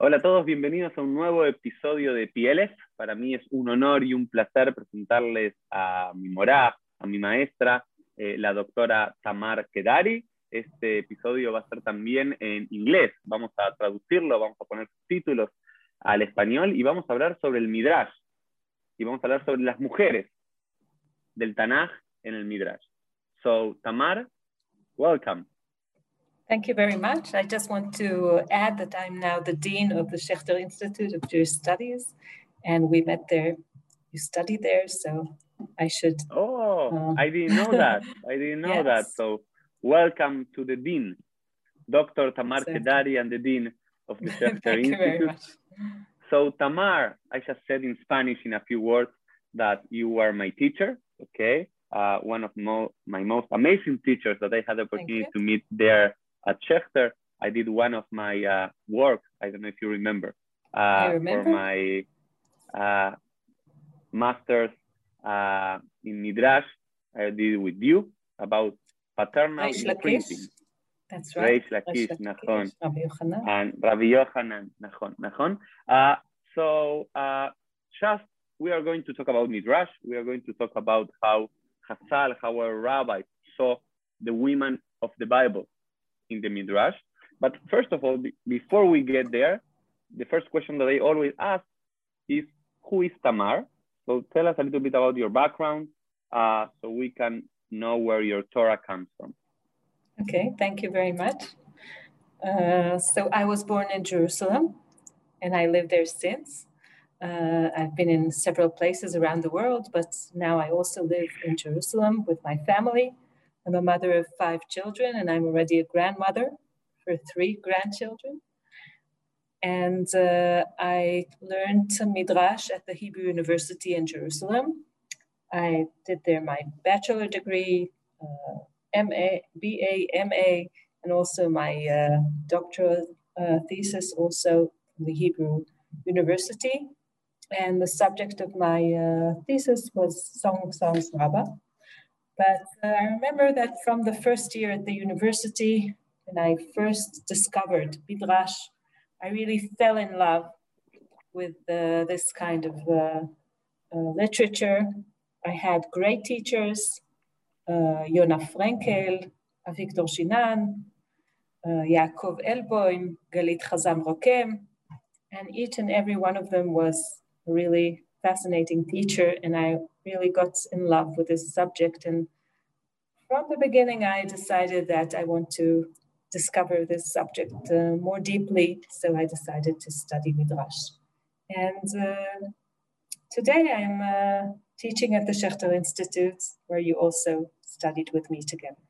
Hola a todos, bienvenidos a un nuevo episodio de Pieles. Para mí es un honor y un placer presentarles a mi morá, a mi maestra, eh, la doctora Tamar Kedari. Este episodio va a ser también en inglés. Vamos a traducirlo, vamos a poner títulos al español y vamos a hablar sobre el Midrash. Y vamos a hablar sobre las mujeres del Tanaj en el Midrash. So, Tamar, welcome. Thank you very much. I just want to add that I'm now the Dean of the Schechter Institute of Jewish Studies, and we met there. You study there, so I should. Oh, um, I didn't know that. I didn't know yes. that. So, welcome to the Dean, Dr. Tamar exactly. Kedari, and the Dean of the Schechter Institute. So, Tamar, I just said in Spanish in a few words that you are my teacher, okay? Uh, one of mo my most amazing teachers that I had the opportunity to meet there at Schechter, I did one of my uh, work. I don't know if you remember. Uh, remember. For my uh, master's uh, in Midrash, I did with you about paternal Reish imprinting. That's right. Reish Lakish, nachon. Rabbi Yochanan. And Rabbi Yochanan, nachon, nachon. Uh, so uh, just we are going to talk about Midrash. We are going to talk about how Chazal, how our rabbi saw the women of the Bible in the Midrash. But first of all, before we get there, the first question that I always ask is, who is Tamar? So tell us a little bit about your background uh, so we can know where your Torah comes from. Okay, thank you very much. Uh, so I was born in Jerusalem and I live there since. Uh, I've been in several places around the world, but now I also live in Jerusalem with my family. I'm a mother of five children, and I'm already a grandmother for three grandchildren. And uh, I learned Midrash at the Hebrew University in Jerusalem. I did there my bachelor degree, uh, MA, BA, MA, and also my uh, doctoral uh, thesis also from the Hebrew University. And the subject of my uh, thesis was Song Songs Rabbah. But uh, I remember that from the first year at the university, when I first discovered Midrash, I really fell in love with uh, this kind of uh, uh literature. I had great teachers, uh, Yona Frenkel, Avigdor Shinan, uh, Yaakov Elbaum, Galit Chazan Rokem, and each and every one of them was really fascinating teacher, and I really got in love with this subject. And from the beginning, I decided that I want to discover this subject uh, more deeply. So I decided to study Midrash. And uh, today I'm uh, teaching at the Schechter Institute, where you also studied with me together.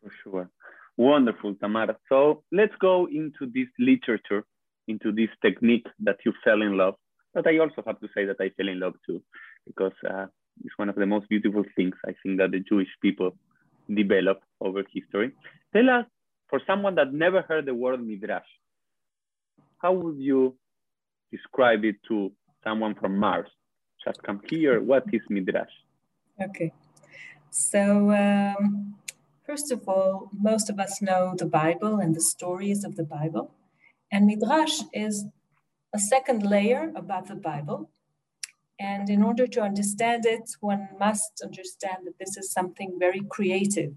For sure. Wonderful, Tamara. So let's go into this literature, into this technique that you fell in love but I also have to say that I fell in love too, because uh, it's one of the most beautiful things I think that the Jewish people develop over history. Tell us, for someone that never heard the word midrash, how would you describe it to someone from Mars? Just come here. What is midrash? Okay, so um, first of all, most of us know the Bible and the stories of the Bible, and midrash is a second layer above the Bible. And in order to understand it, one must understand that this is something very creative.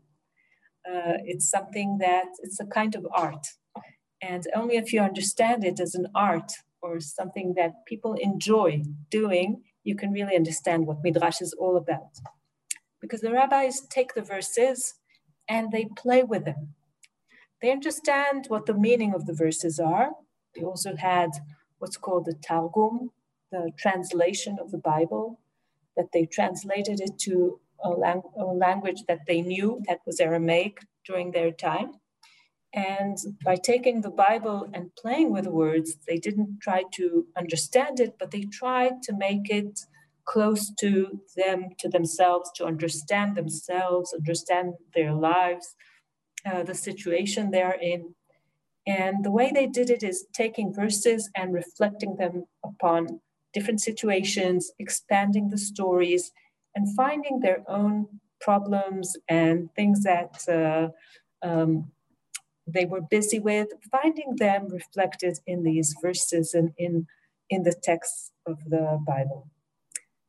Uh, it's something that it's a kind of art. And only if you understand it as an art or something that people enjoy doing, you can really understand what Midrash is all about. Because the rabbis take the verses and they play with them. They understand what the meaning of the verses are. They also had what's called the Targum, the translation of the Bible, that they translated it to a, lang- a language that they knew, that was Aramaic during their time. And by taking the Bible and playing with words, they didn't try to understand it, but they tried to make it close to them, to themselves, to understand themselves, understand their lives, uh, the situation they're in. And the way they did it is taking verses and reflecting them upon different situations, expanding the stories, and finding their own problems and things that uh, um, they were busy with, finding them reflected in these verses and in, in the text of the Bible.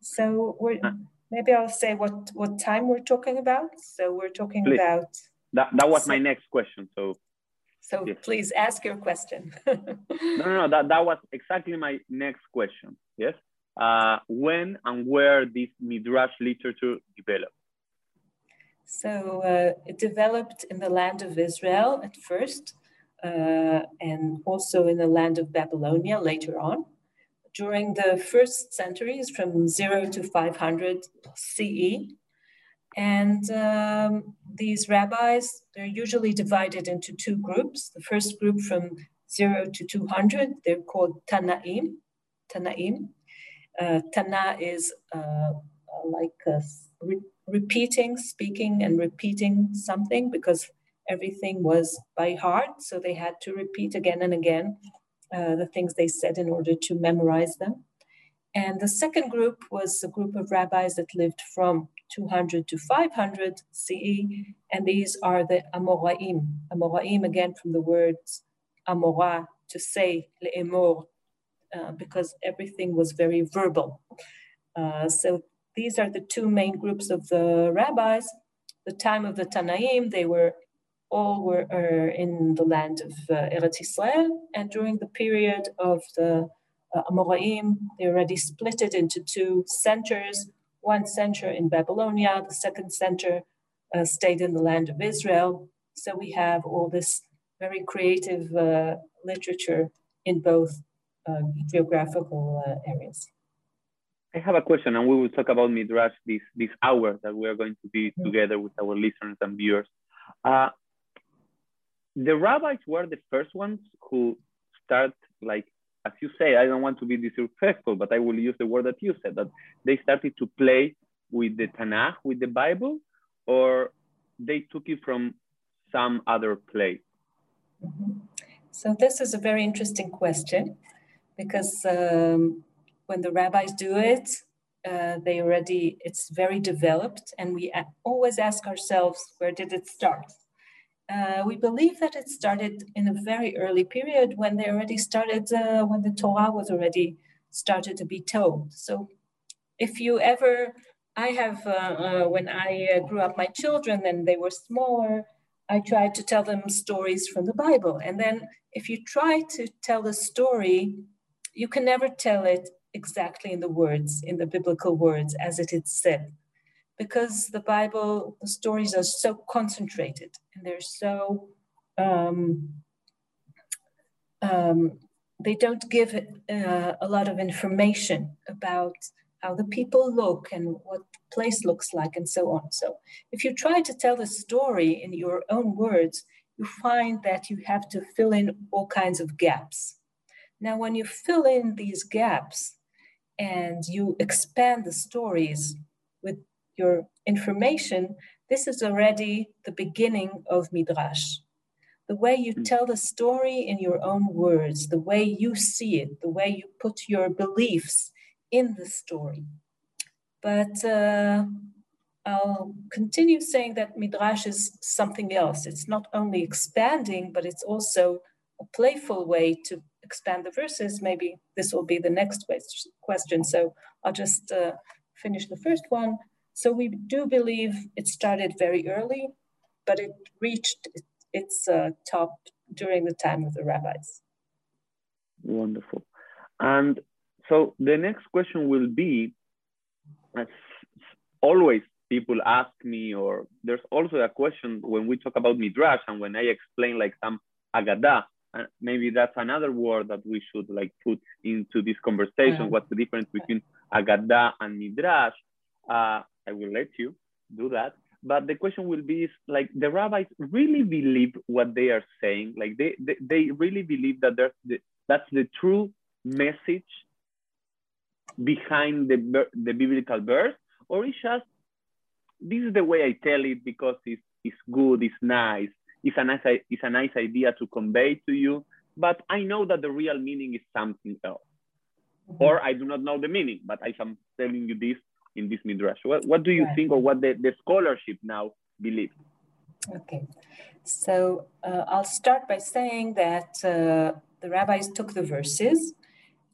So we're, maybe I'll say what, what time we're talking about. So we're talking Please. about. That, that was so, my next question. So so yes. please ask your question. no, no, no, that, that was exactly my next question. Yes. Uh, when and where this Midrash literature developed? So uh, it developed in the land of Israel at first, uh, and also in the land of Babylonia later on. During the first centuries, from 0 to 500 CE, and um, these rabbis, they're usually divided into two groups. The first group from 0 to 200, they're called Tanaim. Tanaim. Uh, Tana is uh, like re repeating, speaking and repeating something because everything was by heart. So they had to repeat again and again uh, the things they said in order to memorize them. And the second group was a group of rabbis that lived from 200 to 500 CE, and these are the Amoraim. Amoraim, again, from the words Amora, to say, le'emor, uh, because everything was very verbal. Uh, so these are the two main groups of the rabbis. The time of the Tanaim, they were all were uh, in the land of uh, Eretz Israel, and during the period of the Amoraim, they already split it into two centers one center in Babylonia, the second center uh, stayed in the land of Israel. So we have all this very creative uh, literature in both uh, geographical uh, areas. I have a question, and we will talk about Midrash this, this hour that we are going to be mm -hmm. together with our listeners and viewers. Uh, the rabbis were the first ones who start like as you say, I don't want to be disrespectful, but I will use the word that you said that they started to play with the Tanakh, with the Bible, or they took it from some other place? So, this is a very interesting question because um, when the rabbis do it, uh, they already, it's very developed, and we always ask ourselves, where did it start? Uh, we believe that it started in a very early period when they already started, uh, when the Torah was already started to be told. So if you ever, I have, uh, uh when I uh, grew up my children and they were smaller, I tried to tell them stories from the Bible. And then if you try to tell a story, you can never tell it exactly in the words, in the biblical words as it is said because the Bible, the stories are so concentrated and they're so, um, um, they don't give uh, a lot of information about how the people look and what the place looks like and so on. So if you try to tell the story in your own words, you find that you have to fill in all kinds of gaps. Now, when you fill in these gaps and you expand the stories your information, this is already the beginning of Midrash. The way you hmm. tell the story in your own words, the way you see it, the way you put your beliefs in the story. But uh, I'll continue saying that Midrash is something else. It's not only expanding, but it's also a playful way to expand the verses. Maybe this will be the next question. So I'll just uh, finish the first one. So we do believe it started very early, but it reached its uh, top during the time of the rabbis. Wonderful. And so the next question will be, as always people ask me, or there's also a question when we talk about midrash and when I explain like some agada, and maybe that's another word that we should like put into this conversation. Yeah. What's the difference between agada and midrash? Uh, I will let you do that. But the question will be is like the rabbis really believe what they are saying. Like they, they, they really believe that there's the, that's the true message behind the, the biblical verse, or it's just this is the way I tell it because it's, it's good, it's nice, it's a nice, it's a nice idea to convey to you, but I know that the real meaning is something else. Mm -hmm. Or I do not know the meaning, but I am telling you this in this midrash. What, what do you right. think or what the, the scholarship now believes? Okay, so uh, I'll start by saying that uh, the rabbis took the verses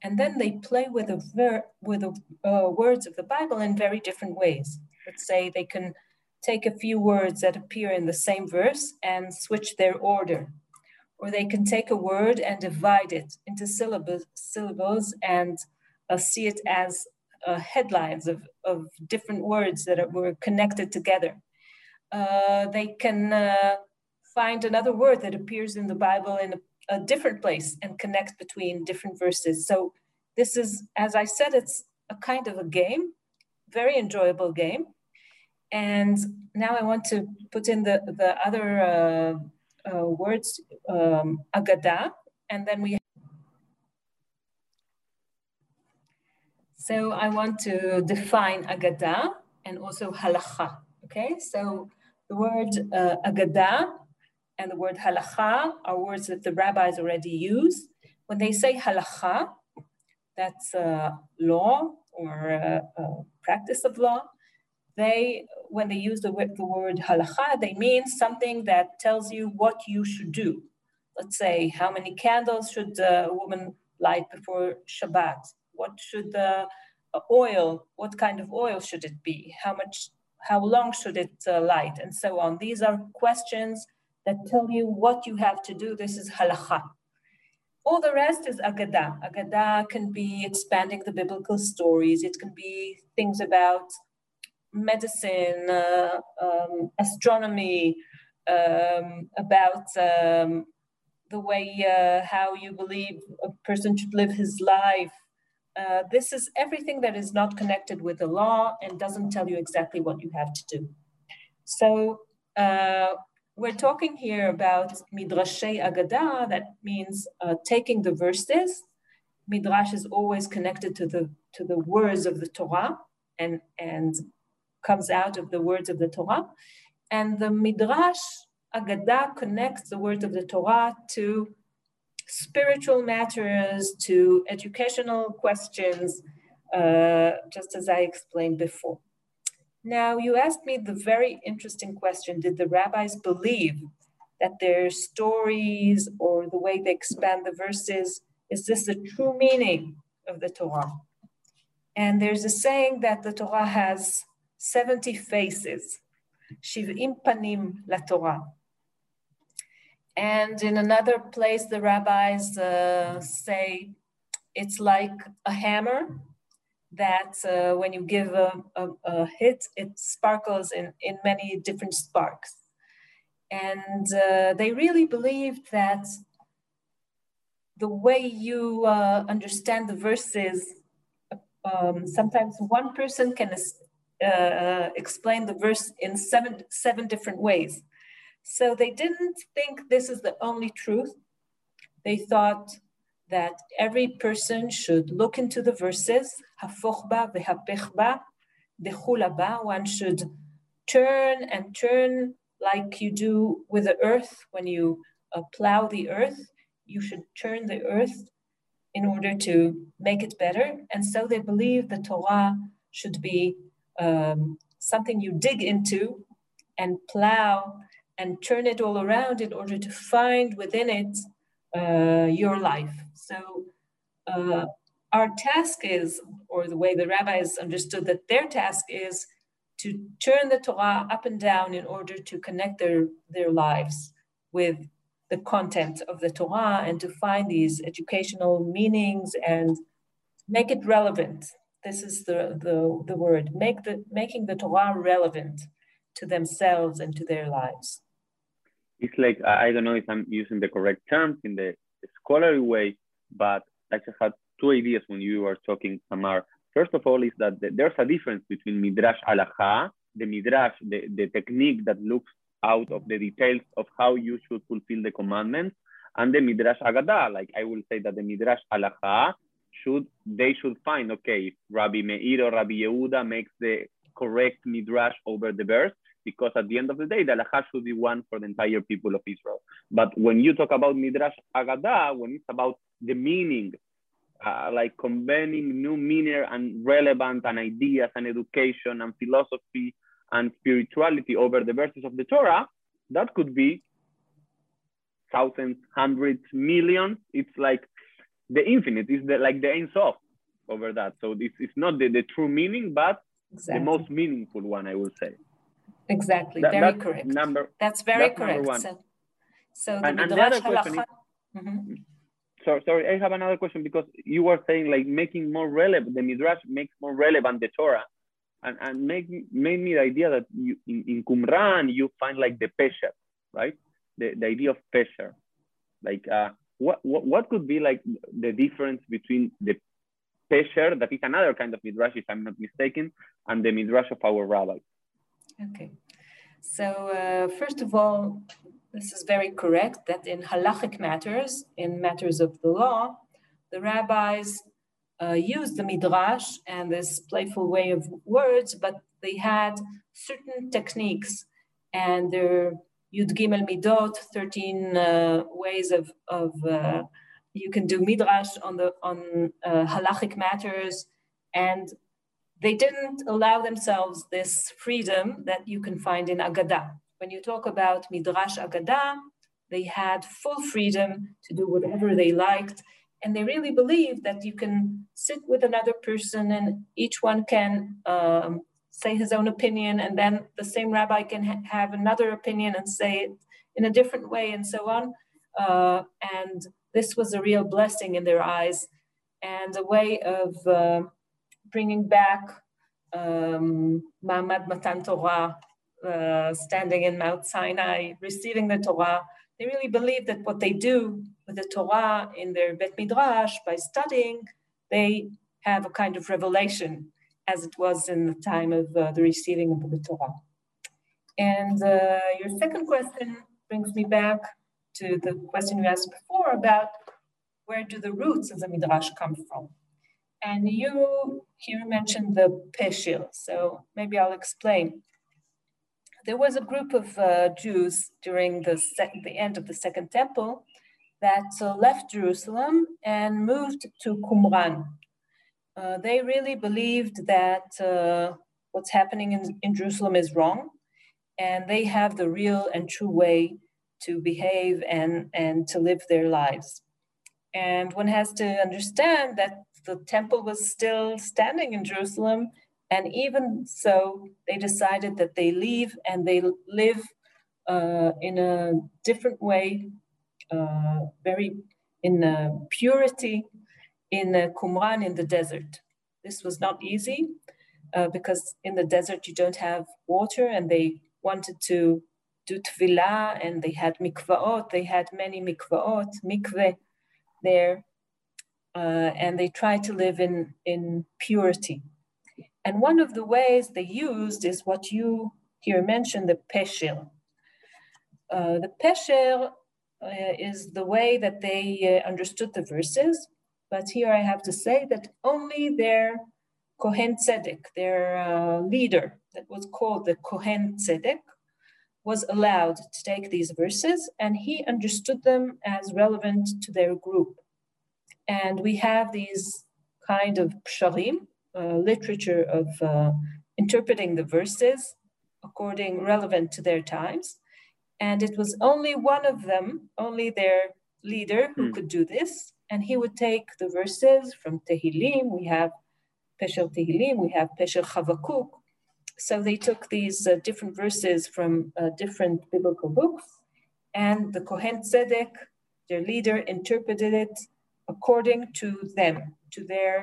and then they play with the ver- with the uh, words of the Bible in very different ways. Let's say they can take a few words that appear in the same verse and switch their order, or they can take a word and divide it into syllables, syllables and uh, see it as uh, headlines of, of different words that are, were connected together. Uh, they can uh, find another word that appears in the Bible in a, a, different place and connect between different verses. So this is, as I said, it's a kind of a game, very enjoyable game. And now I want to put in the, the other uh, uh, words, um, agada, and then we So I want to define agada and also halacha. Okay, so the word uh, agada and the word halacha are words that the rabbis already use. When they say halacha, that's uh, law or uh, practice of law. They, when they use the, the word halacha, they mean something that tells you what you should do. Let's say, how many candles should a woman light before Shabbat? What should the uh, oil, what kind of oil should it be? How much, how long should it uh, light? And so on. These are questions that tell you what you have to do. This is halacha. All the rest is agada. Agada can be expanding the biblical stories. It can be things about medicine, uh, um, astronomy, um, about um, the way uh, how you believe a person should live his life, uh, this is everything that is not connected with the law and doesn't tell you exactly what you have to do. So uh, we're talking here about midrashay agada, that means uh, taking the verses. Midrash is always connected to the to the words of the Torah and and comes out of the words of the Torah, and the midrash agada connects the words of the Torah to spiritual matters to educational questions, uh, just as I explained before. Now, you asked me the very interesting question Did the rabbis believe that their stories or the way they expand the verses is this the true meaning of the Torah? And there's a saying that the Torah has 70 faces. Shiv'im panim la Torah. And in another place, the rabbis uh, say it's like a hammer that uh, when you give a, a, a, hit, it sparkles in, in many different sparks. And uh, they really believed that the way you uh, understand the verses, um, sometimes one person can uh, explain the verse in seven, seven different ways. So they didn't think this is the only truth. They thought that every person should look into the verses, one should turn and turn like you do with the earth when you uh, plow the earth. You should turn the earth in order to make it better. And so they believe the Torah should be um, something you dig into and plow and turn it all around in order to find within it uh, your life. So uh, our task is, or the way the rabbis understood that their task is to turn the Torah up and down in order to connect their, their lives with the content of the Torah and to find these educational meanings and make it relevant. This is the, the, the word, make the, making the Torah relevant to themselves and to their lives it's like I don't know if I'm using the correct terms in the scholarly way, but I just had two ideas when you were talking, Tamar. First of all, is that there's a difference between midrash halacha, the midrash, the, the technique that looks out of the details of how you should fulfill the commandments, and the midrash agada. Like I will say that the midrash halacha should they should find okay Rabbi Meir or Rabbi Yehuda makes the correct midrash over the verse, because at the end of the day, the halacha should be one for the entire people of Israel. But when you talk about Midrash Agada, when it's about the meaning, uh, like combining new meaning and relevant and ideas and education and philosophy and spirituality over the verses of the Torah, that could be thousands, hundreds, millions. It's like the infinite is the like the Ein Sof over that. So this is not the, the true meaning, but exactly. the most meaningful one, I would say. Exactly, that, very correct. Number, that's very that's correct. So, so the and, and the other question is, mm-hmm. so, sorry, I have another question because you were saying like making more relevant, the Midrash makes more relevant the Torah and, and make, made me the idea that you, in, in Qumran, you find like the pesher, right? The, the idea of pesher. Like, uh, what, what, what could be like the difference between the pesher, that is another kind of midrash, if I'm not mistaken, and the midrash of our rabbis? Okay. So, uh, first of all, this is very correct that in halachic matters, in matters of the law, the rabbis uh, used the midrash and this playful way of words, but they had certain techniques and their Yud Gimel Midot, 13 uh, ways of, of uh, you can do midrash on the on uh, halachic matters, and they didn't allow themselves this freedom that you can find in Agada. When you talk about midrash Agada, they had full freedom to do whatever they liked and they really believed that you can sit with another person and each one can um, say his own opinion and then the same rabbi can ha- have another opinion and say it in a different way and so on uh, and this was a real blessing in their eyes and a way of uh, bringing back um, Ma'amad Matan Torah, uh, standing in Mount Sinai, receiving the Torah. They really believe that what they do with the Torah in their Bet Midrash by studying, they have a kind of revelation as it was in the time of uh, the receiving of the Torah. And uh, your second question brings me back to the question you asked before about where do the roots of the Midrash come from? And you here mentioned the Pesher, so maybe I'll explain. There was a group of uh, Jews during the, the end of the Second Temple that uh, left Jerusalem and moved to Qumran. Uh, they really believed that uh, what's happening in, in Jerusalem is wrong, and they have the real and true way to behave and, and to live their lives. And one has to understand that the temple was still standing in Jerusalem. And even so, they decided that they leave and they live uh, in a different way uh, very in uh, purity in uh, Qumran in the desert. This was not easy uh, because in the desert you don't have water and they wanted to do tefillah and they had mikvaot, they had many mikvaot, mikveh there, uh, and they try to live in, in purity. And one of the ways they used is what you here mentioned, the pesher. Uh, the pesher uh, is the way that they uh, understood the verses. But here I have to say that only their Kohen Tzedek, their uh, leader, that was called the Kohen Tzedek, was allowed to take these verses and he understood them as relevant to their group. And we have these kind of psharim, uh, literature of uh, interpreting the verses according relevant to their times. And it was only one of them, only their leader, who mm. could do this. And he would take the verses from Tehillim. We have Pesher Tehillim, we have Pesher Chavakuk. So they took these uh, different verses from uh, different biblical books, and the Kohen Tzedek, their leader, interpreted it according to them, to their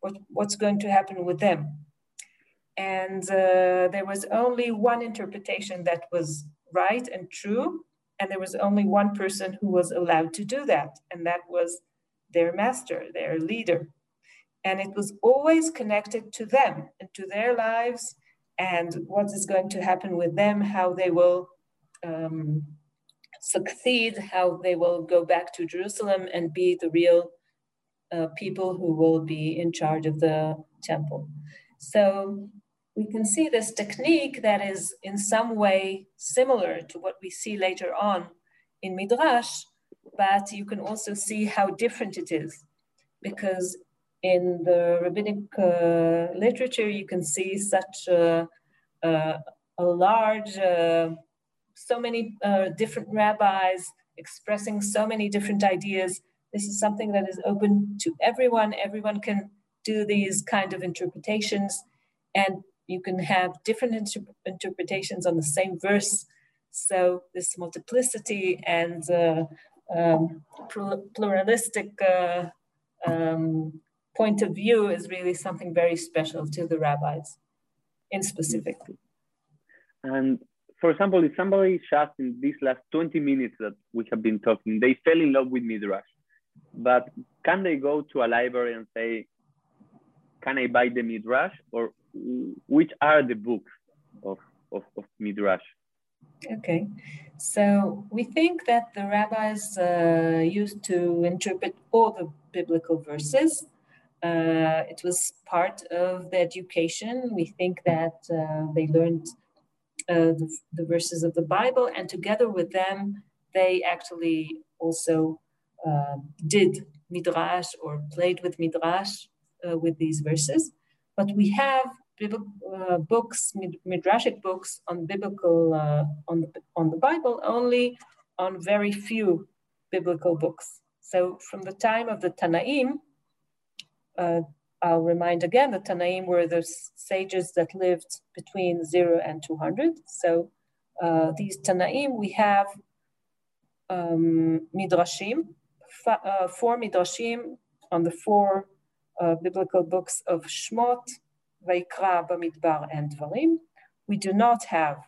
what, what's going to happen with them. And uh, there was only one interpretation that was right and true. And there was only one person who was allowed to do that, and that was their master, their leader. And it was always connected to them and to their lives and what is going to happen with them, how they will um, succeed, how they will go back to Jerusalem and be the real uh, people who will be in charge of the temple. So we can see this technique that is in some way similar to what we see later on in Midrash, but you can also see how different it is. Because in the rabbinic uh, literature, you can see such a, a, a large uh, so many uh, different rabbis expressing so many different ideas. This is something that is open to everyone. Everyone can do these kind of interpretations, and you can have different inter- interpretations on the same verse. So this multiplicity and uh, um, pluralistic uh, um, point of view is really something very special to the rabbis in specific. And for example, if somebody just in these last 20 minutes that we have been talking, they fell in love with Midrash, but can they go to a library and say, can I buy the Midrash? Or which are the books of, of, of Midrash? Okay, so we think that the rabbis uh, used to interpret all the biblical verses. Uh, it was part of the education. We think that uh, they learned uh, the, the, verses of the Bible, and together with them, they actually also uh, did midrash or played with midrash uh, with these verses. But we have uh, books, midrashic books on biblical uh, on the, on the Bible only on very few biblical books. So from the time of the Tanaim, uh, I'll remind again the Tanaim were the sages that lived between zero and 200. So uh, these Tanaim, we have um, midrashim, uh, four midrashim on the four uh, biblical books of Shmot, Vaikra, Bamidbar, and Dvarim. We do not have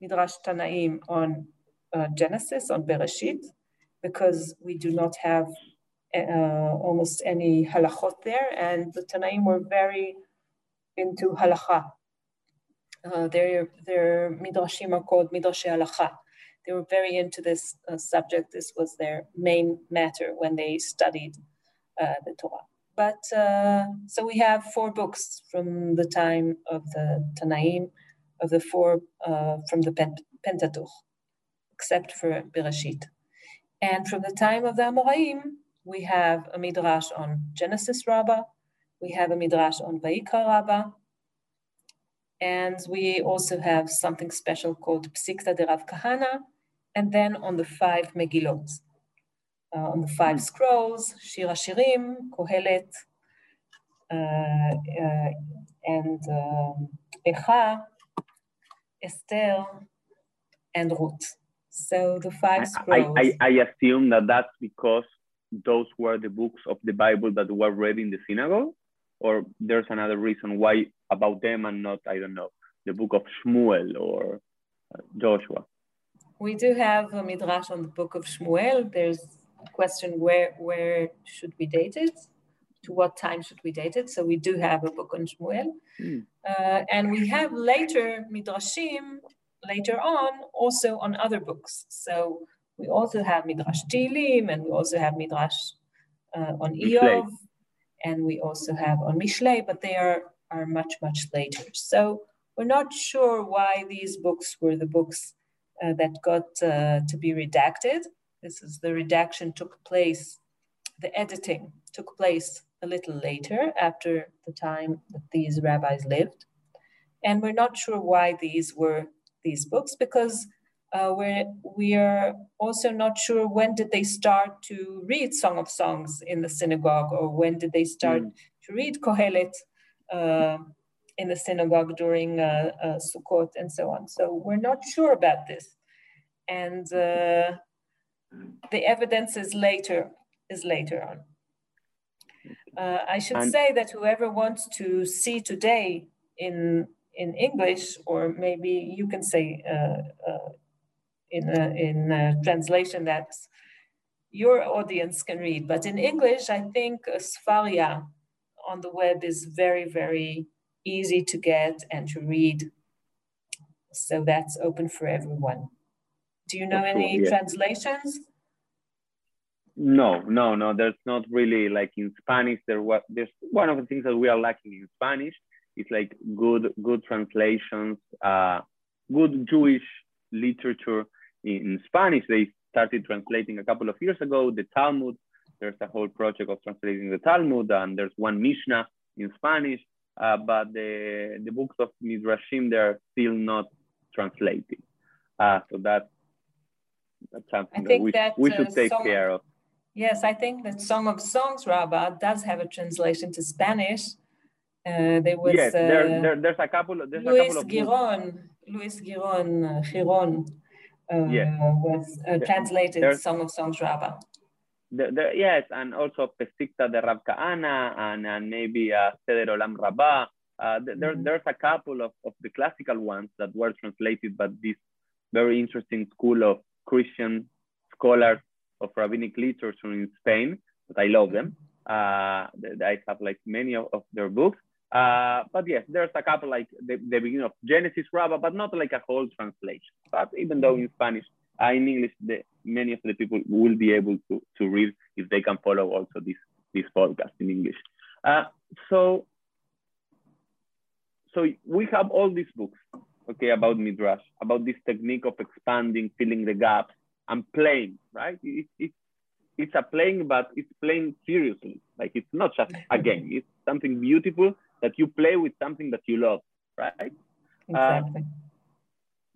Midrash Tanaim on uh, Genesis, on Bereshit, because we do not have uh, almost any halachot there, and the Tanaim were very into halacha. Uh, their, their midrashim are called midrashi halacha. They were very into this uh, subject. This was their main matter when they studied uh, the Torah. But uh, so we have four books from the time of the Tanaim, of the four uh, from the Pentateuch, except for Bereshit. And from the time of the Amoraim, we have a midrash on Genesis Rabbah, we have a midrash on Vaikra Rabbah, and we also have something special called Psikta de Rav Kahana, and then on the five Megillot uh, on the five scrolls, Shir Hashirim, Kohelet, uh, uh, and um, Echa, Esther, and Ruth. So the five scrolls. I, I, I assume that that's because those were the books of the Bible that were read in the synagogue, or there's another reason why about them and not, I don't know, the book of Shmuel or uh, Joshua. We do have a midrash on the book of Shmuel. There's a question where where should we date it? To what time should we date it? So we do have a book on Shmuel, mm. uh, and we have later midrashim later on also on other books. So we also have midrash Tehillim, and we also have midrash uh, on Iyov, and we also have on Mishlei, but they are are much much later. So we're not sure why these books were the books uh, that got uh, to be redacted. This is the redaction took place, the editing took place a little later after the time that these rabbis lived. And we're not sure why these were these books because uh, we're, we are also not sure when did they start to read Song of Songs in the synagogue or when did they start mm. to read Kohelet uh, in the synagogue during uh, uh Sukkot and so on. So we're not sure about this. And uh, the evidence is later is later on. Uh, I should and say that whoever wants to see today in in English, or maybe you can say uh, uh, in a, in translation that your audience can read, but in English, I think Sefaria on the web is very very easy to get and to read. So that's open for everyone. Do you know any yeah. translations? No, no, no. There's not really like in Spanish. There was there's one of the things that we are lacking in Spanish is like good good translations, uh, good Jewish literature in Spanish. They started translating a couple of years ago the Talmud. There's a whole project of translating the Talmud, and there's one Mishnah in Spanish. Uh, but the the books of Midrashim they are still not translated. Uh, so that's That's something that we, that, we should uh, take care of. Yes, I think that Song of Songs Rabbah does have a translation to Spanish. Uh, there was yes, there, uh, there, there's a couple. There's Luis a couple of Giron, Luis Giron, uh, Giron, uh, yes. was uh, translated there's, Song of Songs Rabbah. The, the, yes, and also Pesicta de Rab Kahana and, and maybe uh, Seder Olam Rabbah. Uh, there, mm -hmm. There's a couple of, of the classical ones that were translated, by this very interesting school of Christian scholars of rabbinic literature in Spain, but I love them. Uh, I have like many of, of their books. Uh, but yes, there's a couple like the, the beginning of Genesis Rabbah, but not like a whole translation. But even though in Spanish, uh, in English, the, many of the people will be able to, to read if they can follow also this, this podcast in English. Uh, so, so we have all these books, okay, about Midrash, about this technique of expanding, filling the gaps, and playing, right? It, it, it's a playing, but it's playing seriously. Like it's not just a game. It's something beautiful that you play with something that you love, right? Exactly. Uh,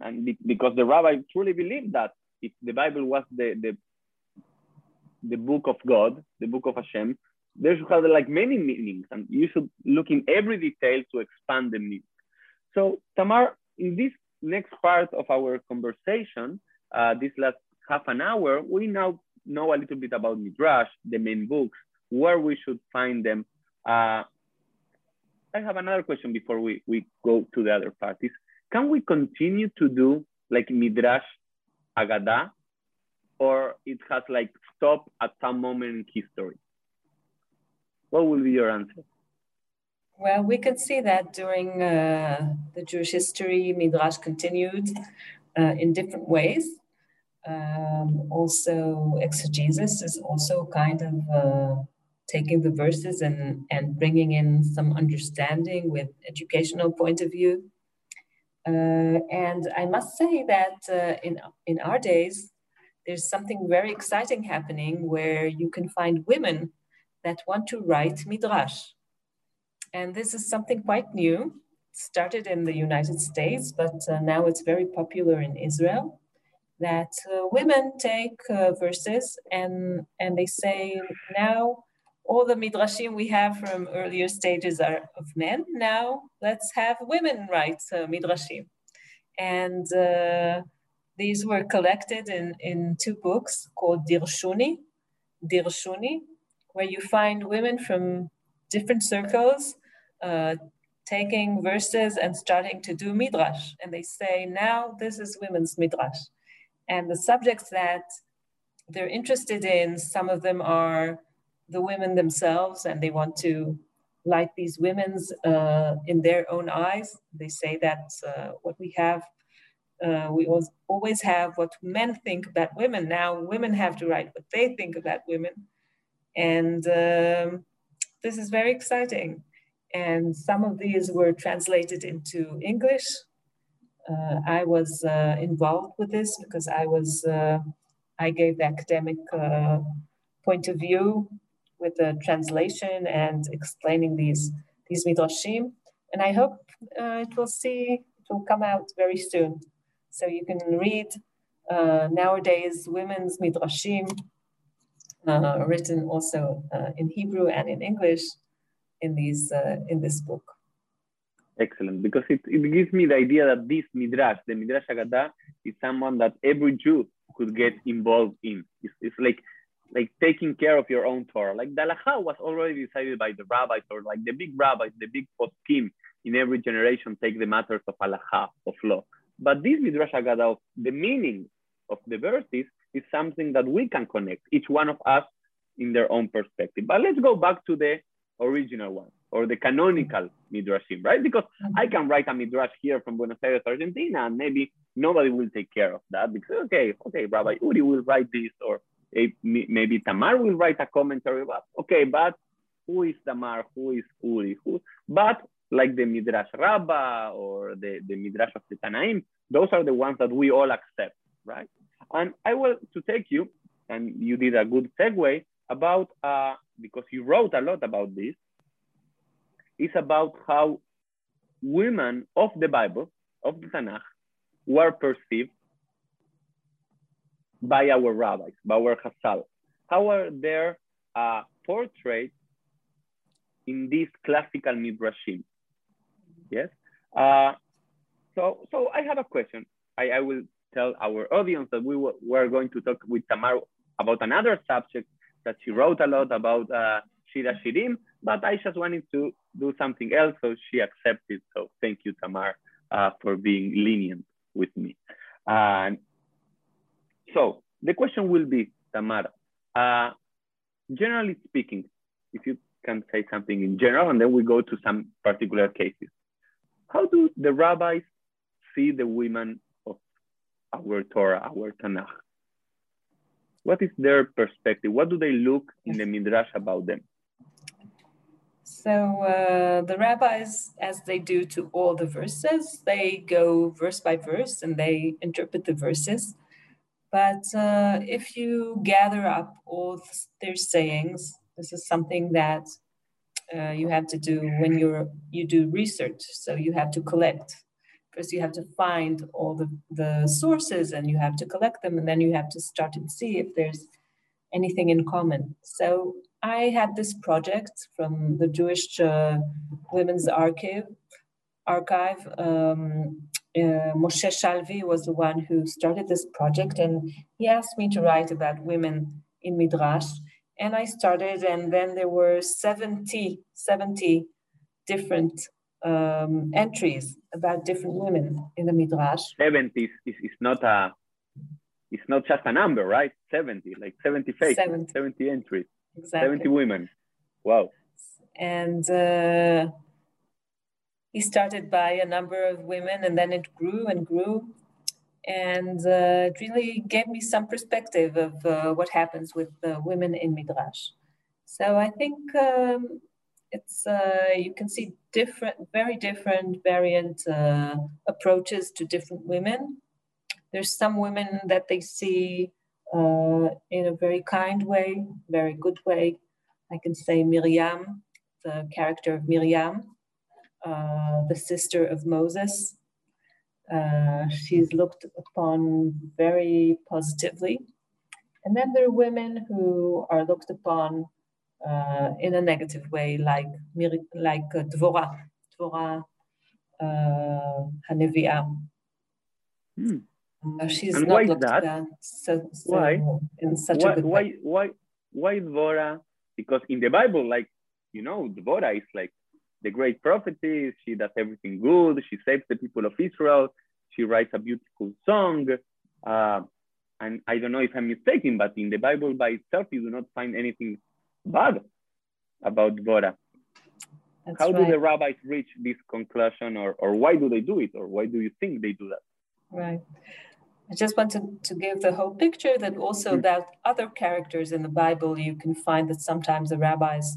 and be, because the rabbi truly believed that if the Bible was the, the the book of God, the book of Hashem, there should have like many meanings, and you should look in every detail to expand the meaning. So Tamar, in this next part of our conversation, uh, this last half an hour, we now know a little bit about Midrash, the main books, where we should find them. Uh, I have another question before we, we go to the other parties. Can we continue to do like Midrash Agada, or it has like stopped at some moment in history? What will be your answer? Well, we can see that during uh, the Jewish history, Midrash continued uh, in different ways. Um, also, exegesis is also kind of uh, taking the verses and, and bringing in some understanding with educational point of view. Uh, and I must say that uh, in, in our days, there's something very exciting happening where you can find women that want to write midrash. And this is something quite new. Started in the United States, but uh, now it's very popular in Israel that uh, women take uh, verses and and they say now all the midrashim we have from earlier stages are of men. Now let's have women write uh, midrashim, and uh, these were collected in in two books called Dirshuni, Dirshuni, where you find women from different circles. Uh, taking verses and starting to do midrash. And they say, now this is women's midrash. And the subjects that they're interested in, some of them are the women themselves, and they want to light these women's uh, in their own eyes. They say that uh, what we have, uh, we always have what men think about women. Now women have to write what they think about women. And um, this is very exciting. And some of these were translated into English uh, I was uh, involved with this because I was uh, I gave the academic point of view with the translation and explaining these these midrashim, and I hope it will see it will come out very soon. So you can read nowadays women's midrashim uh, written also uh, in Hebrew and in English in these uh, in this book. Excellent, because it, it gives me the idea that this Midrash, the Midrash Agada, is someone that every Jew could get involved in. It's, it's like like taking care of your own Torah. Like the halacha was already decided by the rabbis or like the big rabbis, the big poskim in every generation take the matters of halacha, of law. But this Midrash Agada, the meaning of the verses is something that we can connect, each one of us in their own perspective. But let's go back to the original one or the canonical midrashim, right? Because I can write a midrash here from Buenos Aires, Argentina, and maybe nobody will take care of that because okay, okay, Rabbi Uri will write this, or maybe Tamar will write a commentary about. Okay, but who is Tamar? Who is Uri? Who? But like the midrash Rabbah or the the midrash of the Tanaim, those are the ones that we all accept, right? And I will to take you, and you did a good segue about uh, because you wrote a lot about this is about how women of the Bible, of the Tanakh, were perceived by our rabbis, by our Chazal? How are their uh, portrayed in this classical midrashim? Yes. Uh, so, so I have a question. I, I will tell our audience that we were going to talk with Tamar about another subject that she wrote a lot about uh, Shir Hashirim, but I just wanted to do something else, so she accepted. So thank you, Tamar, uh, for being lenient with me. And so the question will be, Tamar, uh, generally speaking, if you can say something in general, and then we go to some particular cases. How do the rabbis see the women of our Torah, our Tanakh? What is their perspective? What do they look in the Midrash about them? So uh, the rabbis, as they do to all the verses, they go verse by verse and they interpret the verses. But uh, if you gather up all their sayings, this is something that uh, you have to do when you're you do research. So you have to collect. First, you have to find all the, the sources and you have to collect them, and then you have to start and see if there's anything in common. So I had this project from the Jewish uh, Women's Archive. Archive. Um, uh, Moshe Shalvi was the one who started this project, and he asked me to write about women in Midrash. And I started, and then there were 70, 70 different um, entries about different women in the Midrash. 70 is, is, is not a it's not just a number, right? 70, like 70 faces, 70, 70 entries, exactly. 70 women. Wow. And uh, he started by a number of women and then it grew and grew. And uh, it really gave me some perspective of uh, what happens with women in Midrash. So I think um, it's uh, you can see different, very different variant uh, approaches to different women there's some women that they see uh, in a very kind way, very good way. I can say Miriam, the character of Miriam, uh, the sister of Moses. Uh, she's looked upon very positively. And then there are women who are looked upon uh, in a negative way, like like uh, Dvorah, Dvorah uh. Hmm. Uh, she's and not looked at so, so why? in such why, a good why, way. Why, why Dvorah? Because in the Bible, like, you know, Dvorah is like the great prophetess. She does everything good. She saves the people of Israel. She writes a beautiful song. Uh, and I don't know if I'm mistaken, but in the Bible by itself, you do not find anything bad about. That's How right. do the rabbis reach this conclusion, or, or why do they do it, or why do you think they do that? Right. I just wanted to give the whole picture that also about hmm. other characters in the Bible, you can find that sometimes the rabbis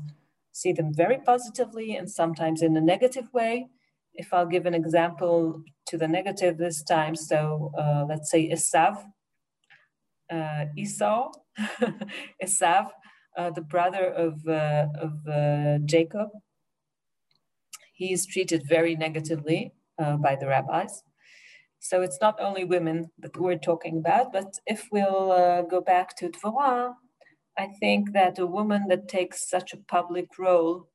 see them very positively and sometimes in a negative way. If I'll give an example to the negative this time, so uh, let's say Esav, uh, Esau, Esav, uh, the brother of, uh, of uh, Jacob, he is treated very negatively uh, by the rabbis. So it's not only women that we're talking about, but if we'll go back to Dvorah, I think that a woman that takes such a public role,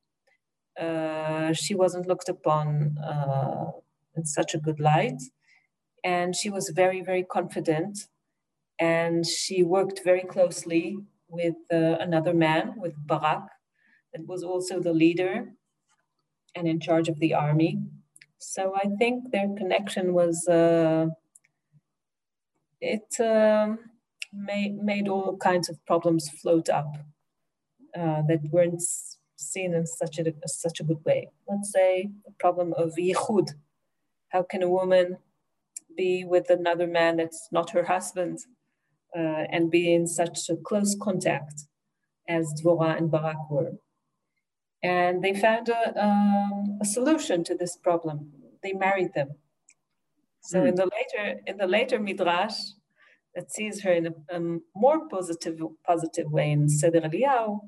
uh, she wasn't looked upon uh, in such a good light. And she was very, very confident. And she worked very closely with uh, another man, with Barak, that was also the leader and in charge of the army. So I think their connection was uh, it um, made made all kinds of problems float up uh, that weren't seen in such a such a good way. Let's say the problem of yichud. How can a woman be with another man that's not her husband uh, and be in such a close contact as Dvorah and Barak were? and they found a, um, a solution to this problem. They married them. So mm. in the later in the later midrash, that sees her in a, a more positive positive way in Seder Eliyahu,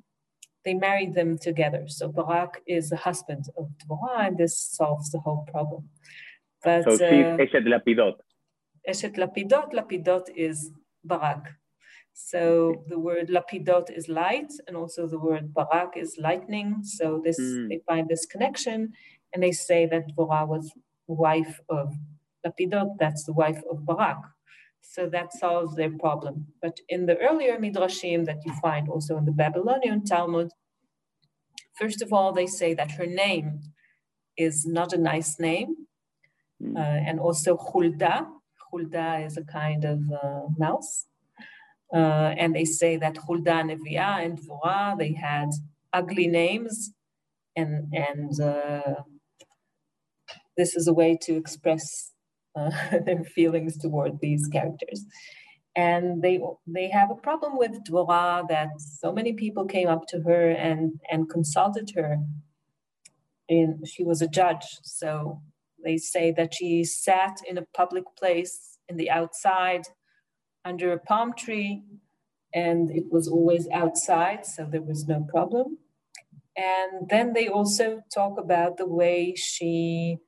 they married them together. So Barak is the husband of Dvorah, and this solves the whole problem. But, so she's uh, Eshet Lapidot. Eshet Lapidot. Lapidot is Barak. So the word lapidot is light, and also the word barak is lightning. So this mm. they find this connection, and they say that Dvorah was wife of lapidot. That's the wife of Barak. So that solves their problem. But in the earlier midrashim that you find also in the Babylonian Talmud, first of all, they say that her name is not a nice name, mm. uh, and also Hulda. Hulda is a kind of uh, mouse. Uh, and they say that Hulda Neviah and Dvorah, they had ugly names, and and uh, this is a way to express uh, their feelings toward these characters. And they they have a problem with Dvorah that so many people came up to her and and consulted her. In she was a judge, so they say that she sat in a public place in the outside under a palm tree, and it was always outside, so there was no problem. And then they also talk about the way she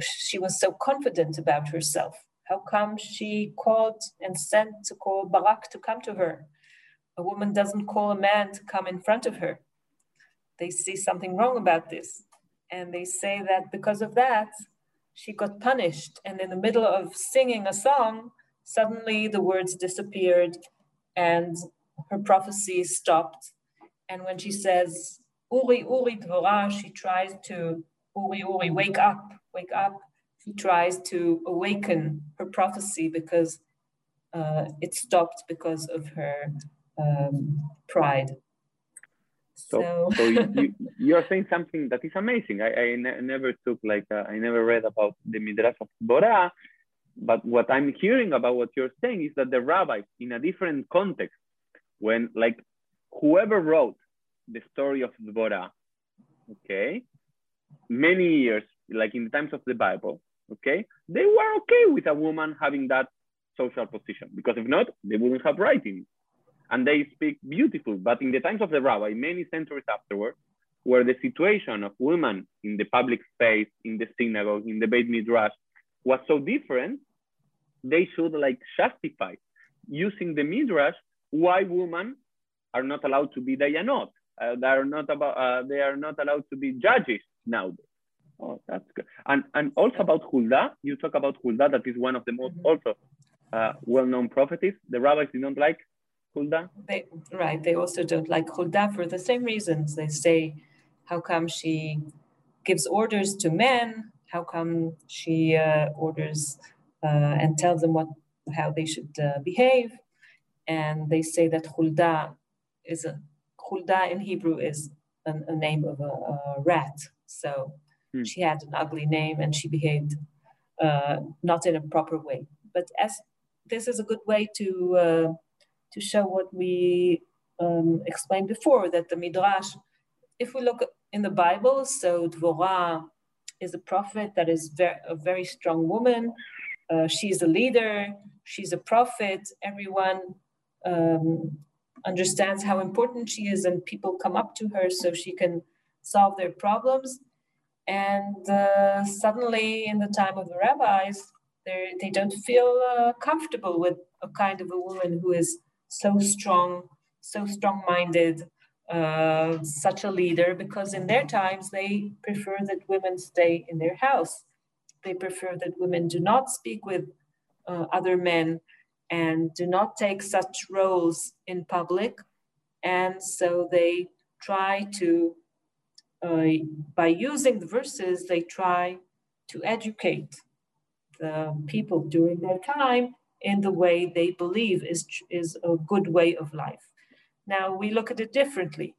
she was so confident about herself. How come she called and sent to call Barak to come to her? A woman doesn't call a man to come in front of her. They see something wrong about this. And they say that because of that, she got punished. And in the middle of singing a song, suddenly the words disappeared and her prophecy stopped. And when she says, Uri, Uri, Dvorah, she tries to, Uri, Uri, wake up wake up, she tries to awaken her prophecy because uh, it stopped because of her um, pride. So, so, so you, you, are saying something that is amazing. I, I ne never took like, uh, I never read about the Midrash of Dvorah, but what I'm hearing about what you're saying is that the rabbis, in a different context, when like whoever wrote the story of Dvorah, okay, many years like in the times of the Bible, okay, they were okay with a woman having that social position because if not, they wouldn't have writing. And they speak beautiful. But in the times of the rabbi, many centuries afterwards, where the situation of women in the public space, in the synagogue, in the Beit Midrash was so different, they should like justify using the Midrash why women are not allowed to be dayanot. Uh, they are not about. Uh, they are not allowed to be judges nowadays. Oh, that's good. And and also about Hulda, you talk about Hulda, that is one of the most mm -hmm. also uh, well-known prophetess. The rabbis did not like Hulda. They, right. They also don't like Hulda for the same reasons. They say, how come she gives orders to men? How come she uh, orders uh, and tells them what how they should uh, behave? And they say that Hulda is a Hulda in Hebrew is an, a name of a, a rat. So Hmm. She had an ugly name and she behaved uh, not in a proper way. But as this is a good way to uh, to show what we um, explained before that the midrash, if we look in the Bible, so Dvorah is a prophet that is very, a very strong woman. Uh, she's a leader. She's a prophet. Everyone um, understands how important she is, and people come up to her so she can solve their problems. And uh, suddenly, in the time of the rabbis, they don't feel uh, comfortable with a kind of a woman who is so strong, so strong minded, uh, such a leader, because in their times they prefer that women stay in their house. They prefer that women do not speak with uh, other men and do not take such roles in public. And so they try to uh, by using the verses, they try to educate the people during their time in the way they believe is, is a good way of life. Now, we look at it differently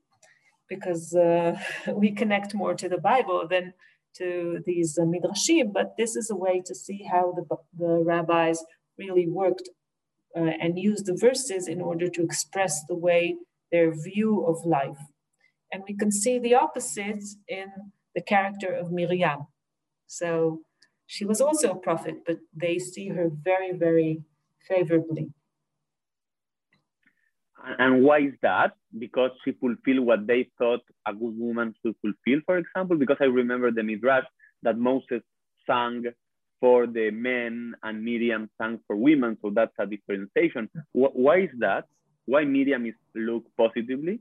because uh, we connect more to the Bible than to these uh, midrashim, but this is a way to see how the, the rabbis really worked uh, and used the verses in order to express the way their view of life and we can see the opposite in the character of Miriam. So she was also a prophet, but they see her very, very favorably. And why is that? Because she fulfilled what they thought a good woman should fulfill, for example. Because I remember the Midrash that Moses sang for the men and Miriam sang for women. So that's a differentiation. Why is that? why Miriam is looked positively?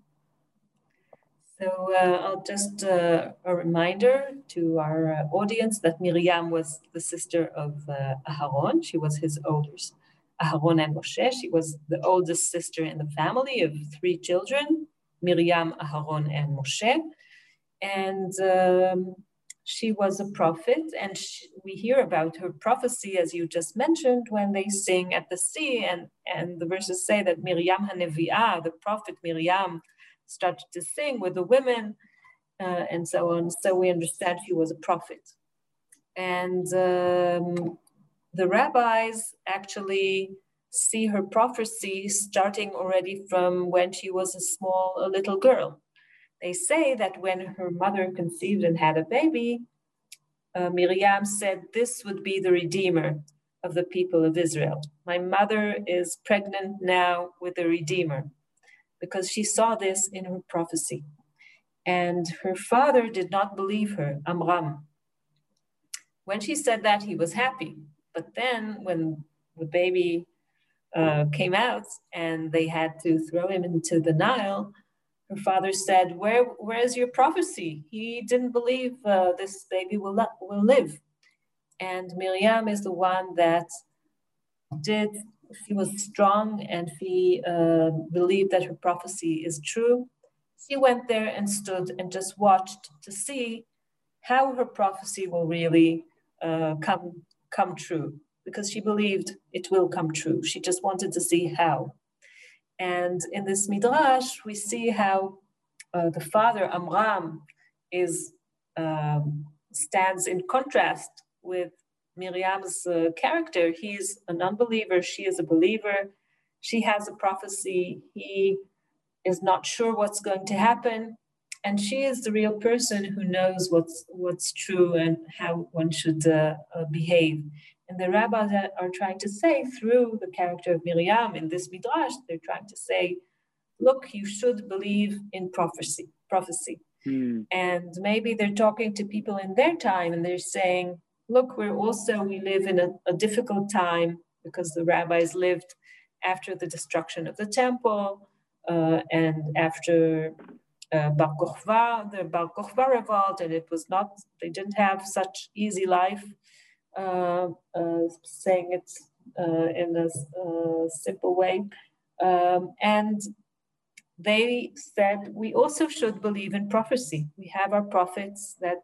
So uh, I'll just uh, a reminder to our uh, audience that Miriam was the sister of uh, Aharon. She was his oldest. Aharon and Moshe. She was the oldest sister in the family of three children, Miriam, Aharon, and Moshe. And um, she was a prophet, and she, we hear about her prophecy, as you just mentioned, when they sing at the sea, and, and the verses say that Miriam Hanevi'ah, the prophet Miriam, started to sing with the women uh, and so on. So we understand she was a prophet. And um, the rabbis actually see her prophecy starting already from when she was a small, a little girl. They say that when her mother conceived and had a baby, uh, Miriam said, This would be the Redeemer of the people of Israel. My mother is pregnant now with the Redeemer because she saw this in her prophecy. And her father did not believe her, Amram. When she said that, he was happy. But then, when the baby uh, came out and they had to throw him into the Nile, her father said, Where, where is your prophecy? He didn't believe uh, this baby will, will live. And Miriam is the one that did she was strong and she uh, believed that her prophecy is true. She went there and stood and just watched to see how her prophecy will really uh, come come true because she believed it will come true. She just wanted to see how. And in this midrash, we see how uh, the father Amram is um, stands in contrast with Miriam's uh, character. He's an unbeliever, she is a believer. She has a prophecy, he is not sure what's going to happen. And she is the real person who knows what's what's true and how one should uh, uh, behave. And the rabbis are trying to say through the character of Miriam in this midrash, they're trying to say, look, you should believe in prophecy. Prophecy. Hmm. And maybe they're talking to people in their time and they're saying, look, we're also, we live in a, a difficult time because the rabbis lived after the destruction of the temple uh, and after uh, Bar Kokhba, the Bar Kokhba revolt, and it was not, they didn't have such easy life, uh, uh, saying it uh, in a uh, simple way. Um, and they said, we also should believe in prophecy. We have our prophets that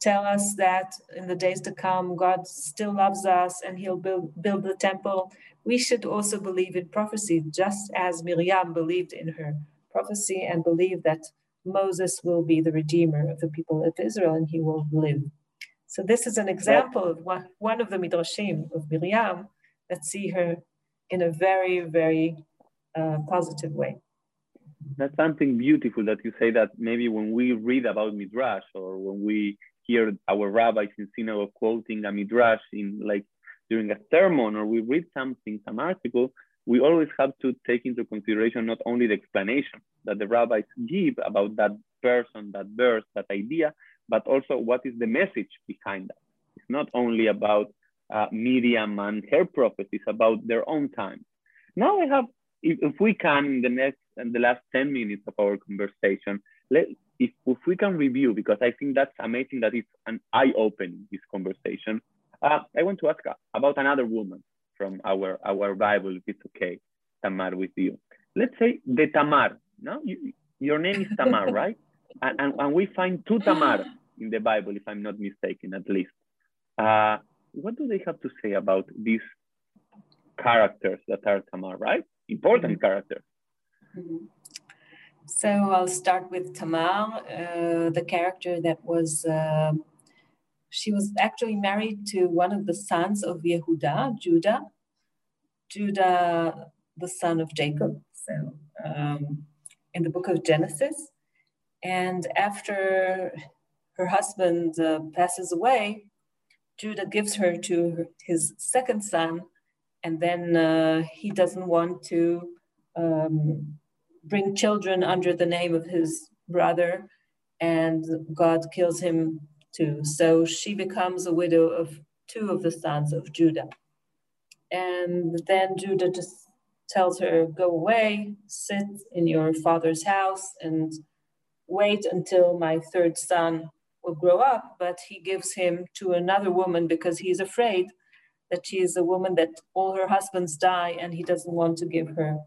tell us that in the days to come, God still loves us and he'll build, build the temple. We should also believe in prophecy, just as Miriam believed in her prophecy and believed that Moses will be the redeemer of the people of Israel and he will live. So this is an example of one, one of the midrashim of Miriam that see her in a very, very uh, positive way. That's something beautiful that you say that maybe when we read about midrash or when we hear our rabbis in synagogue quoting a midrash in like during a sermon or we read something, some article, we always have to take into consideration not only the explanation that the rabbis give about that person, that verse, that idea, but also what is the message behind that. It's not only about uh, Miriam and her prophecy, it's about their own time. Now I have, if, if we can, in the next and the last 10 minutes of our conversation, let, if, if we can review, because I think that's amazing that it's an eye-opening, this conversation. Uh, I want to ask about another woman from our, our Bible, if it's okay, Tamar, with you. Let's say the Tamar, no? You, your name is Tamar, right? And, and, and, we find two Tamar in the Bible, if I'm not mistaken, at least. Uh, what do they have to say about these characters that are Tamar, right? Important mm -hmm. characters. Mm -hmm. So I'll start with Tamar, uh, the character that was, uh, she was actually married to one of the sons of Yehuda, Judah, Judah, the son of Jacob, so um, in the book of Genesis. And after her husband uh, passes away, Judah gives her to his second son, and then uh, he doesn't want to um, bring children under the name of his brother, and God kills him too. So she becomes a widow of two of the sons of Judah. And then Judah just tells her, Go away, sit in your father's house, and wait until my third son will grow up. But he gives him to another woman because he's afraid that she is a woman that all her husbands die and he doesn't want to give her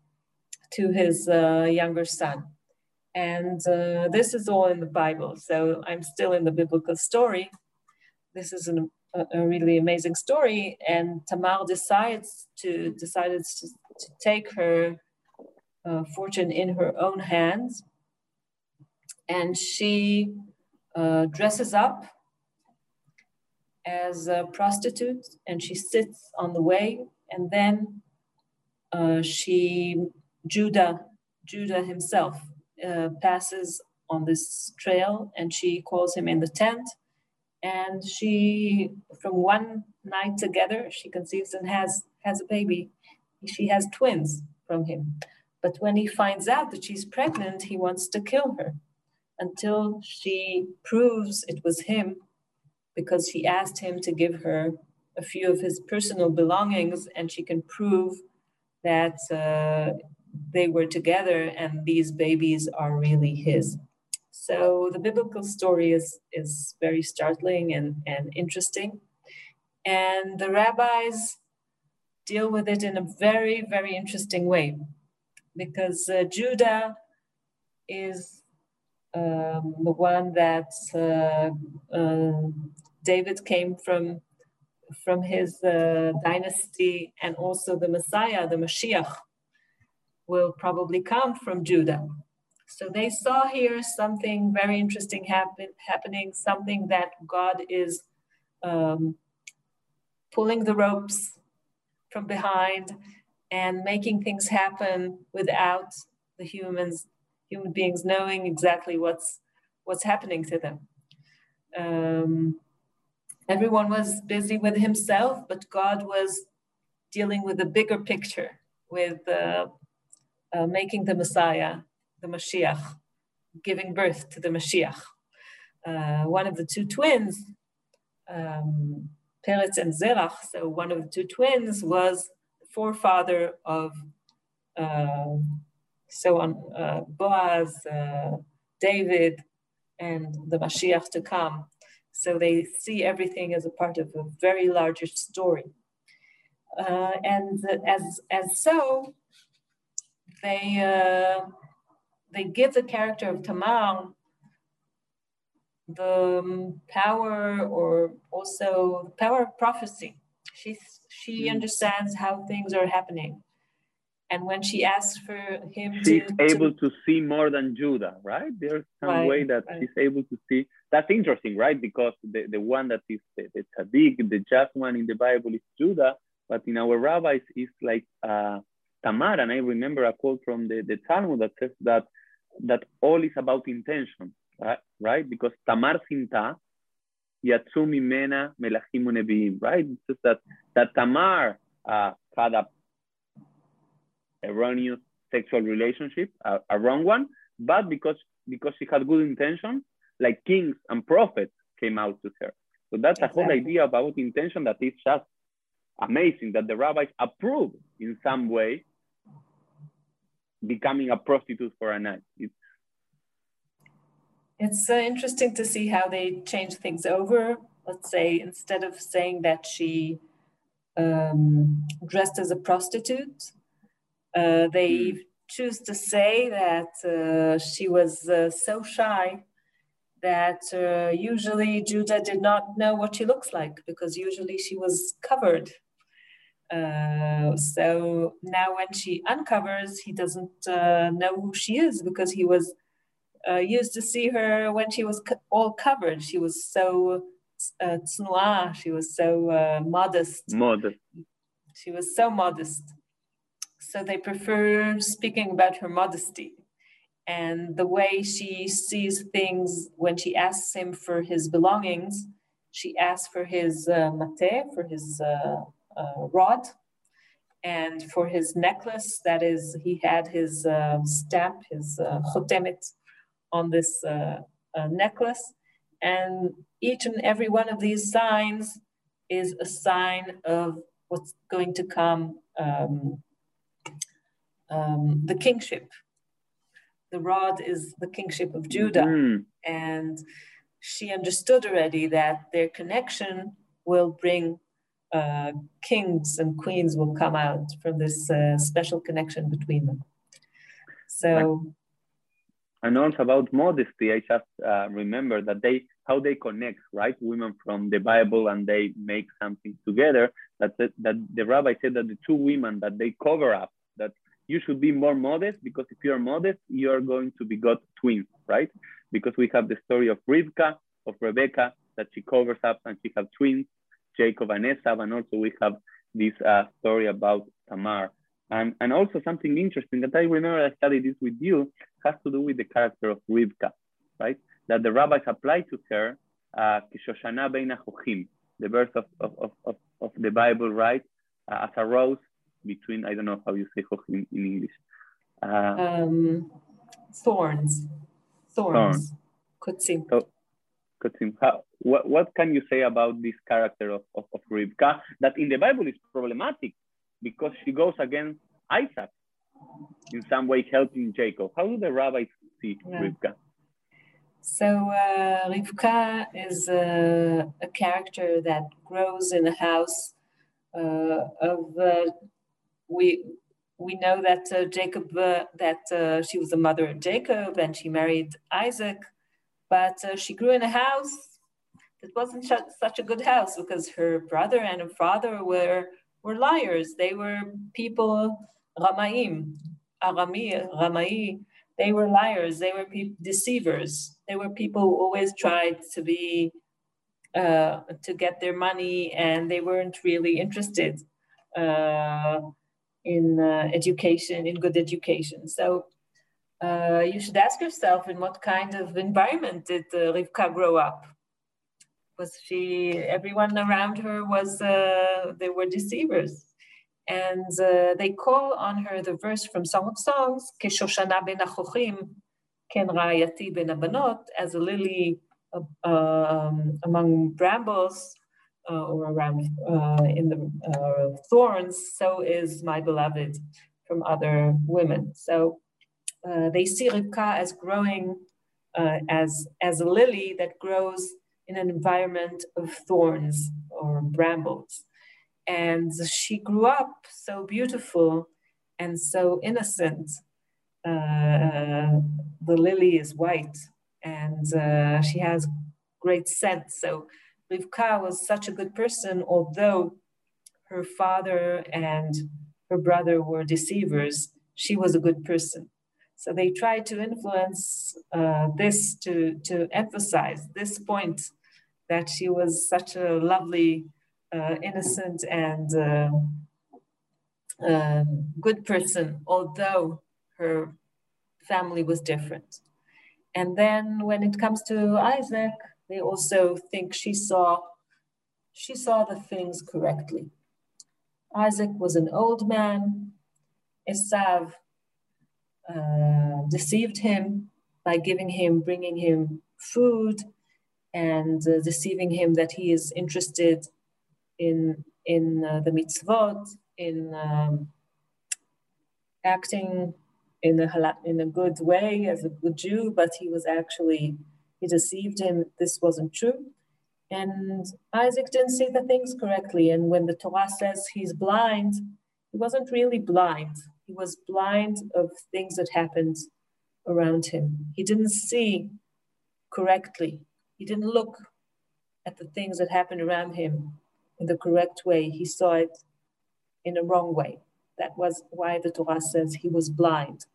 to his uh, younger son. And uh, this is all in the Bible. So I'm still in the biblical story. This is an, a, a, really amazing story. And Tamar decides to decided to, to take her uh, fortune in her own hands. And she uh, dresses up as a prostitute and she sits on the way and then uh, she judah judah himself uh, passes on this trail and she calls him in the tent. And she from one night together she conceives and has has a baby. She has twins from him. But when he finds out that she's pregnant he wants to kill her until she proves it was him because he asked him to give her a few of his personal belongings and she can prove that uh, they were together and these babies are really his. So the biblical story is, is very startling and, and interesting. And the rabbis deal with it in a very, very interesting way because uh, Judah is um, the one that uh, uh, David came from from his uh, dynasty, and also the Messiah, the Mashiach, will probably come from Judah. So they saw here something very interesting happen, happening, something that God is um, pulling the ropes from behind and making things happen without the humans, human beings knowing exactly what's what's happening to them. Um, everyone was busy with himself, but God was dealing with a bigger picture, with uh, making the Messiah, the Mashiach, giving birth to the Mashiach. Uh, one of the two twins, um, Peretz and Zerach, so one of the two twins was forefather of uh, so on uh, Boaz, uh, David, and the Mashiach to come. So they see everything as a part of a very larger story. Uh, and as, as so, they, uh, they give the character of Tamar the um, power or also power of prophecy. She, she mm. understands how things are happening. And when she asks for him she's to, able to, to, see more than Judah, right? There's some right, way that right. she's able to see. That's interesting, right? Because the, the one that is the, the tzaddik, the just one in the Bible is Judah, but in our rabbis is like uh, Tamar. And I remember a quote from the, the Talmud that says that that all is about intention, right? right? Because Tamar sinta, yatsu mimena melachim neviim, right? It's just that, that Tamar uh, had a erroneous sexual relationship, a, a wrong one, but because because she had good intention, like kings and prophets came out to her. So that's exactly. a whole idea about intention that is just amazing that the rabbis approve in some way becoming a prostitute for a night. It's, it's uh, interesting to see how they change things over. Let's say instead of saying that she um, dressed as a prostitute, uh, they mm. choose to say that uh, she was uh, so shy that uh, usually Judah did not know what she looks like because usually she was covered. Uh, so now when she uncovers, he doesn't know who she is because he was used to see her when she was co- all covered. She was so uh, she was so modest. Modest. She was so modest. So they prefer speaking about her modesty and the way she sees things when she asks him for his belongings. She asks for his uh, mate, for his uh, rod, and for his necklace. That is, he had his uh, stamp, his uh, chotemet, on this uh, uh, necklace. And each and every one of these signs is a sign of what's going to come um, um, the kingship. The rod is the kingship of Judah. Mm. And she understood already that their connection will bring uh, kings and queens will come out from this uh, special connection between them. So, and also about modesty, I just uh, remember that they how they connect, right? Women from the Bible and they make something together. That the, that the rabbi said that the two women that they cover up that you should be more modest because if you are modest, you are going to be God twins, right? Because we have the story of Rivka, of Rebecca, that she covers up and she has twins, Jacob and Esau, and also we have this uh, story about Tamar. And, and also something interesting that I remember I studied this with you has to do with the character of Rivka, right? That the rabbis applied to her uh, the verse of, of, of, of the Bible, right? Uh, as a rose between, I don't know how you say Hochim in English. Uh, um, thorns. Thorns. Kutzim. So, How, what, what can you say about this character of, of, of Rivka that in the Bible is problematic because she goes against Isaac in some way helping Jacob. How do the rabbis see yeah. Rivka? So uh, Rivka is a, a, character that grows in a house uh, of uh, we we know that uh, Jacob uh, that uh, she was the mother of Jacob and she married Isaac, but uh, she grew in a house that wasn't such a good house because her brother and her father were were liars. They were people, Ramaim, Arami, Ramai, they were liars. They were deceivers. They were people who always tried to be, uh, to get their money and they weren't really interested uh, in uh, education, in good education. So uh, you should ask yourself in what kind of environment did uh, Rivka grow up? was she everyone around her was uh, they were deceivers and uh, they call on her the verse from song of songs "Keshoshana ben ken rayati ben abanot as a lily uh, um, among brambles uh, or around uh, in the uh, thorns so is my beloved from other women so they see Rivka as growing as as a lily that grows in an environment of thorns or brambles. And she grew up so beautiful and so innocent. Uh, the lily is white and uh, she has great scent. So Rivka was such a good person, although her father and her brother were deceivers, she was a good person. So they tried to influence uh, this to, to emphasize this point that she was such a lovely, uh, innocent, and uh, good person, although her family was different. And then when it comes to Isaac, they also think she saw she saw the things correctly. Isaac was an old man. Esav uh, deceived him by giving him, bringing him food and uh, deceiving him that he is interested in in uh, the mitzvot, in um, acting in a in a good way as a good Jew, but he was actually he deceived him. This wasn't true, and Isaac didn't see the things correctly. And when the Torah says he's blind, he wasn't really blind. He was blind of things that happened around him. He didn't see correctly he didn't look at the things that happened around him in the correct way. He saw it in a wrong way. That was why the Torah says he was blind.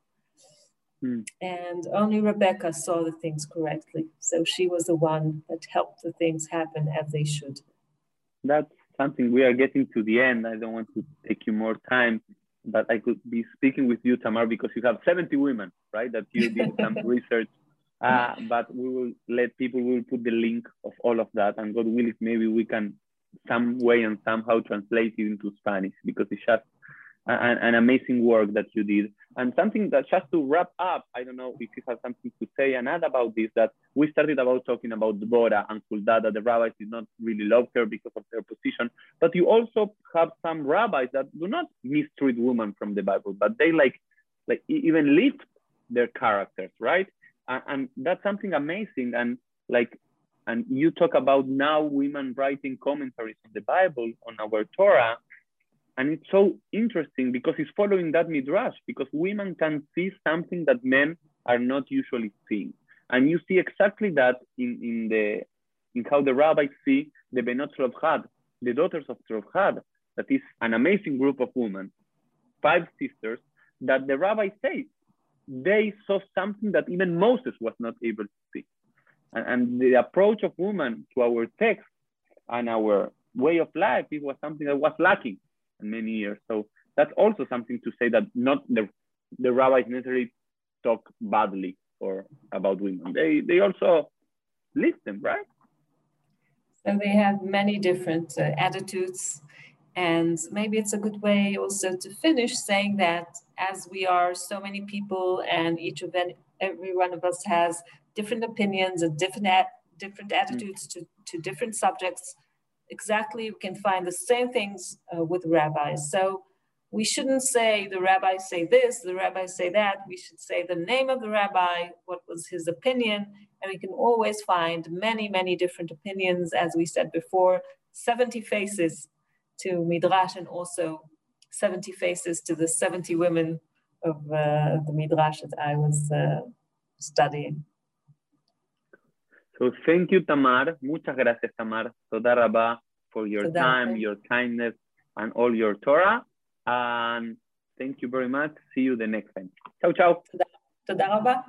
Hmm. And only Rebecca saw the things correctly. So she was the one that helped the things happen as they should. That's something we are getting to the end. I don't want to take you more time, but I could be speaking with you, Tamar, because you have 70 women, right? That you did some research uh, but we will let people we will put the link of all of that and god willing maybe we can some way and somehow translate it into spanish because it's just an, amazing work that you did and something that just to wrap up i don't know if you have something to say and add about this that we started about talking about Dvorah and Hulda. the rabbis did not really love her because of their position but you also have some rabbis that do not mistreat women from the bible but they like like even lift their characters, right? And, and that's something amazing. And like, and you talk about now women writing commentaries on the Bible, on our Torah, and it's so interesting because it's following that midrash because women can see something that men are not usually seeing. And you see exactly that in, in the in how the rabbis see the Benot Tzlofchad, the daughters of Tzlofchad, that is an amazing group of women, five sisters, that the rabbi says they saw something that even Moses was not able to see. And, and the approach of women to our text and our way of life, it was something that was lacking many years. So that's also something to say that not the, the rabbis necessarily talk badly or about women. They, they also listen, right? So they have many different uh, attitudes. And maybe it's a good way also to finish saying that as we are so many people and each of them, every one of us has different opinions and different, different mm. attitudes to, to different subjects, exactly we can find the same things uh, with rabbis. So we shouldn't say the rabbis say this, the rabbis say that. We should say the name of the rabbi, what was his opinion, and we can always find many, many different opinions, as we said before, 70 faces to Midrash and also 70 faces to the 70 women of uh, the Midrash that I was uh, studying. So thank you, Tamar. Muchas gracias, Tamar. Toda Rabba for your time, your kindness, and all your Torah. And thank you very much. See you the next time. Ciao, ciao. Toda Rabba.